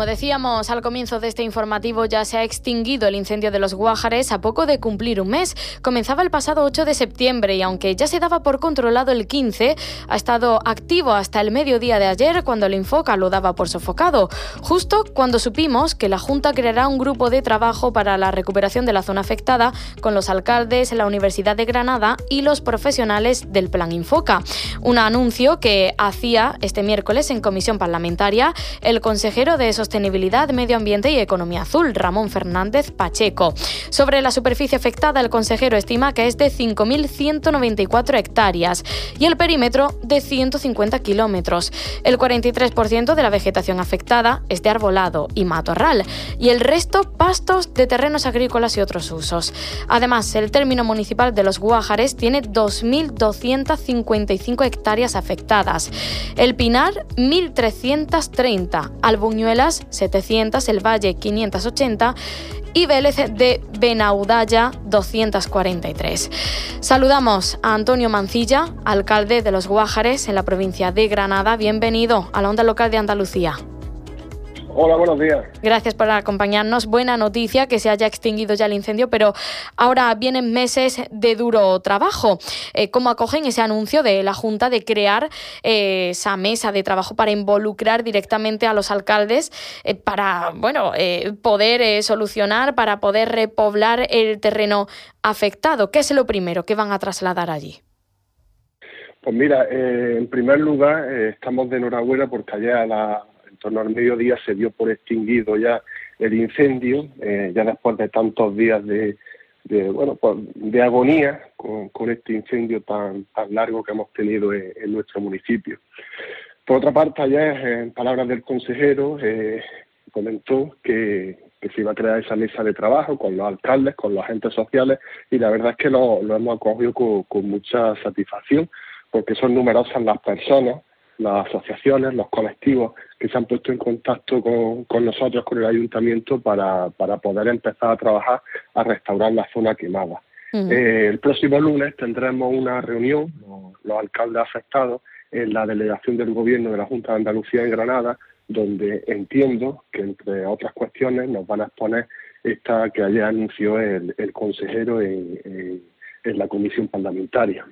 Como decíamos al comienzo de este informativo, ya se ha extinguido el incendio de los Guájares a poco de cumplir un mes. Comenzaba el pasado 8 de septiembre y aunque ya se daba por controlado el 15, ha estado activo hasta el mediodía de ayer cuando el Infoca lo daba por sofocado. Justo cuando supimos que la Junta creará un grupo de trabajo para la recuperación de la zona afectada con los alcaldes, la Universidad de Granada y los profesionales del Plan Infoca. Un anuncio que hacía este miércoles en comisión parlamentaria el consejero de esos Sostenibilidad, Medio Ambiente y Economía Azul, Ramón Fernández Pacheco. Sobre la superficie afectada, el consejero estima que es de 5.194 hectáreas y el perímetro de 150 kilómetros. El 43% de la vegetación afectada es de arbolado y matorral y el resto pastos de terrenos agrícolas y otros usos. Además, el término municipal de los Guájares tiene 2.255 hectáreas afectadas. El Pinar, 1.330. Albuñuelas, 700, El Valle 580 y Vélez de Benaudalla 243. Saludamos a Antonio Mancilla, alcalde de Los Guájares en la provincia de Granada. Bienvenido a la onda local de Andalucía. Hola, buenos días. Gracias por acompañarnos. Buena noticia que se haya extinguido ya el incendio, pero ahora vienen meses de duro trabajo. Eh, ¿Cómo acogen ese anuncio de la Junta de crear eh, esa mesa de trabajo para involucrar directamente a los alcaldes eh, para, bueno, poder solucionar, para poder repoblar el terreno afectado? ¿Qué es lo primero que van a trasladar allí? Pues mira, en primer lugar, estamos de enhorabuena porque ayer a la torno al mediodía se dio por extinguido ya el incendio, eh, ya después de tantos días de, bueno, pues, de agonía con, este incendio tan, tan largo que hemos tenido en, nuestro municipio. Por otra parte, ayer, en palabras del consejero, eh, comentó que, se iba a crear esa mesa de trabajo con los alcaldes, con los agentes sociales, y la verdad es que lo, hemos acogido con mucha satisfacción, porque son numerosas las personas las asociaciones, los colectivos que se han puesto en contacto con, nosotros, con el ayuntamiento, para, para, poder empezar a trabajar a restaurar la zona quemada. Eh, el próximo lunes tendremos una reunión, los, alcaldes afectados, en la delegación del Gobierno de la Junta de Andalucía en Granada, donde entiendo que, entre otras cuestiones, nos van a exponer esta que ayer anunció el, consejero en la comisión parlamentaria.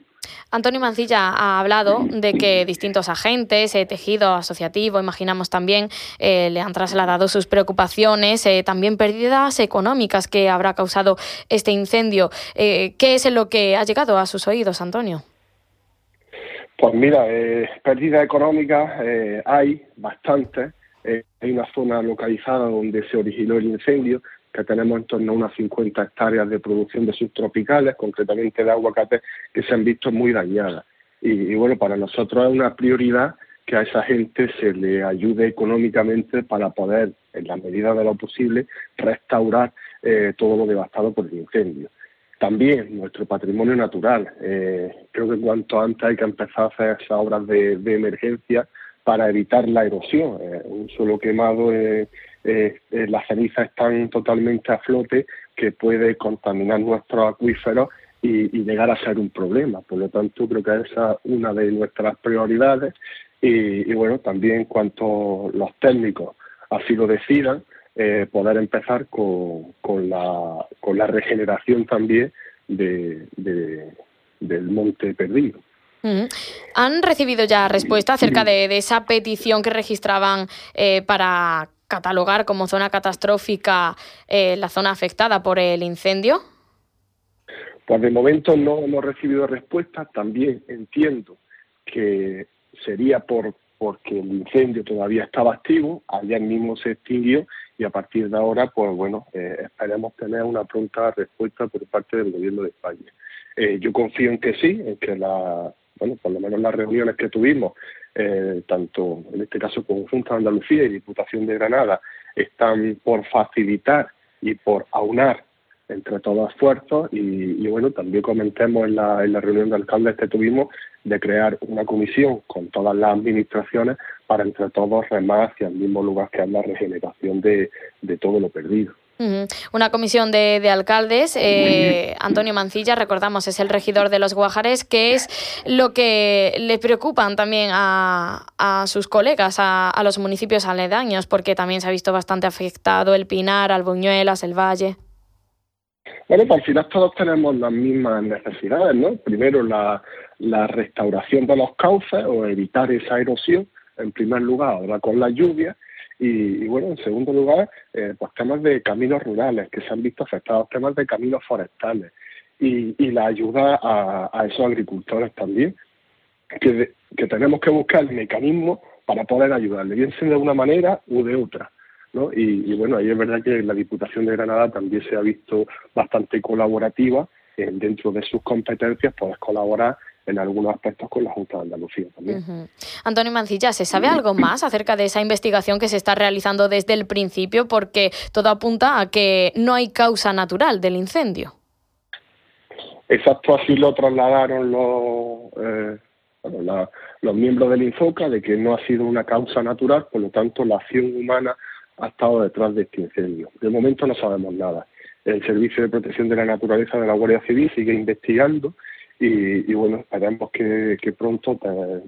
Antonio Mancilla ha hablado de que distintos agentes, eh, tejido asociativo, imaginamos también, eh, le han trasladado sus preocupaciones, eh, también pérdidas económicas que habrá causado este incendio. ¿Qué es lo que ha llegado a sus oídos, Antonio? Pues mira, pérdidas económicas hay bastantes. hay una zona localizada donde se originó el incendio, que tenemos en torno a unas 50 hectáreas de producción de subtropicales, concretamente de aguacate, que se han visto muy dañadas. Y, bueno, para nosotros es una prioridad que a esa gente se le ayude económicamente para poder, en la medida de lo posible, restaurar eh, todo lo devastado por el incendio. También nuestro patrimonio natural. Eh, creo que cuanto antes hay que empezar a hacer esas obras de, emergencia para evitar la erosión. Eh, un suelo quemado eh, eh, las cenizas están totalmente a flote, que puede contaminar nuestros acuíferos y, llegar a ser un problema. Por lo tanto, creo que esa es una de nuestras prioridades. Y, bueno, también cuanto los técnicos así lo decidan, eh, poder empezar con, con, la, con la regeneración también de, del monte perdido. ¿Han recibido ya respuesta acerca de, esa petición que registraban eh, para catalogar como zona catastrófica eh, la zona afectada por el incendio? Pues de momento no hemos recibido respuesta. También entiendo que sería por porque el incendio todavía estaba activo, ayer mismo se extinguió y a partir de ahora, pues bueno, eh, esperemos tener una pronta respuesta por parte del Gobierno de España. Eh, yo confío en que sí, en que la, bueno, por lo menos las reuniones que tuvimos eh, tanto en este caso Conjunta de Andalucía y Diputación de Granada, están por facilitar y por aunar entre todos esfuerzos y, bueno, también comentemos en la, reunión de alcaldes que tuvimos de crear una comisión con todas las administraciones para entre todos remar hacia el mismo lugar que es la regeneración de, todo lo perdido. Una comisión de, alcaldes, eh, Antonio Mancilla, recordamos, es el regidor de los Guajares, que es lo que le preocupan también a, a sus colegas, a, los municipios aledaños, porque también se ha visto bastante afectado el Pinar, Albuñuelas, el Valle. Bueno, pues al final todos tenemos las mismas necesidades, ¿no? Primero la, la restauración de los cauces o evitar esa erosión, en primer lugar, ahora con la lluvia, y, bueno, en segundo lugar, eh, pues temas de caminos rurales que se han visto afectados, temas de caminos forestales y, la ayuda a, esos agricultores también, que, que tenemos que buscar el mecanismo para poder ayudarle, bien sea de una manera u de otra. ¿no? Y, bueno, ahí es verdad que la Diputación de Granada también se ha visto bastante colaborativa eh, dentro de sus competencias, poder colaborar en algunos aspectos con la Junta de Andalucía también. Antonio Mancilla, ¿se sabe algo más acerca de esa investigación que se está realizando desde el principio? Porque todo apunta a que no hay causa natural del incendio. Exacto, así lo trasladaron los, eh, los miembros del INFOCA, de que no ha sido una causa natural, por lo tanto la acción humana ha estado detrás de este incendio. De momento no sabemos nada. El Servicio de Protección de la Naturaleza de la Guardia Civil sigue investigando y, bueno, esperemos que, pronto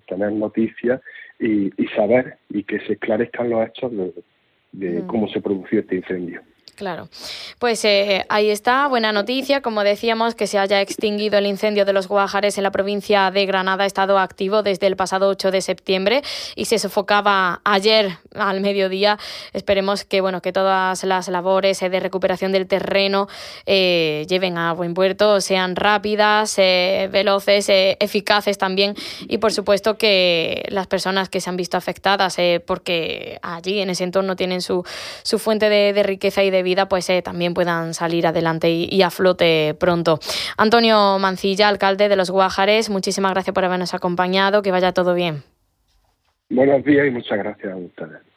tener noticias y, saber y que se esclarezcan los hechos de, cómo se produjo este incendio. Claro. Pues eh, ahí está, buena noticia. Como decíamos, que se haya extinguido el incendio de los Guajares en la provincia de Granada ha estado activo desde el pasado 8 de septiembre y se sofocaba ayer al mediodía. Esperemos que bueno que todas las labores eh, de recuperación del terreno eh, lleven a buen puerto, sean rápidas, veloces, eficaces también y por supuesto que las personas que se han visto afectadas porque allí en ese entorno tienen su, su fuente de, de riqueza y de vida pues eh, también puedan salir adelante y, a flote pronto. Antonio Mancilla, alcalde de Los Guajares, muchísimas gracias por habernos acompañado, que vaya todo bien. Buenos días y muchas gracias a ustedes.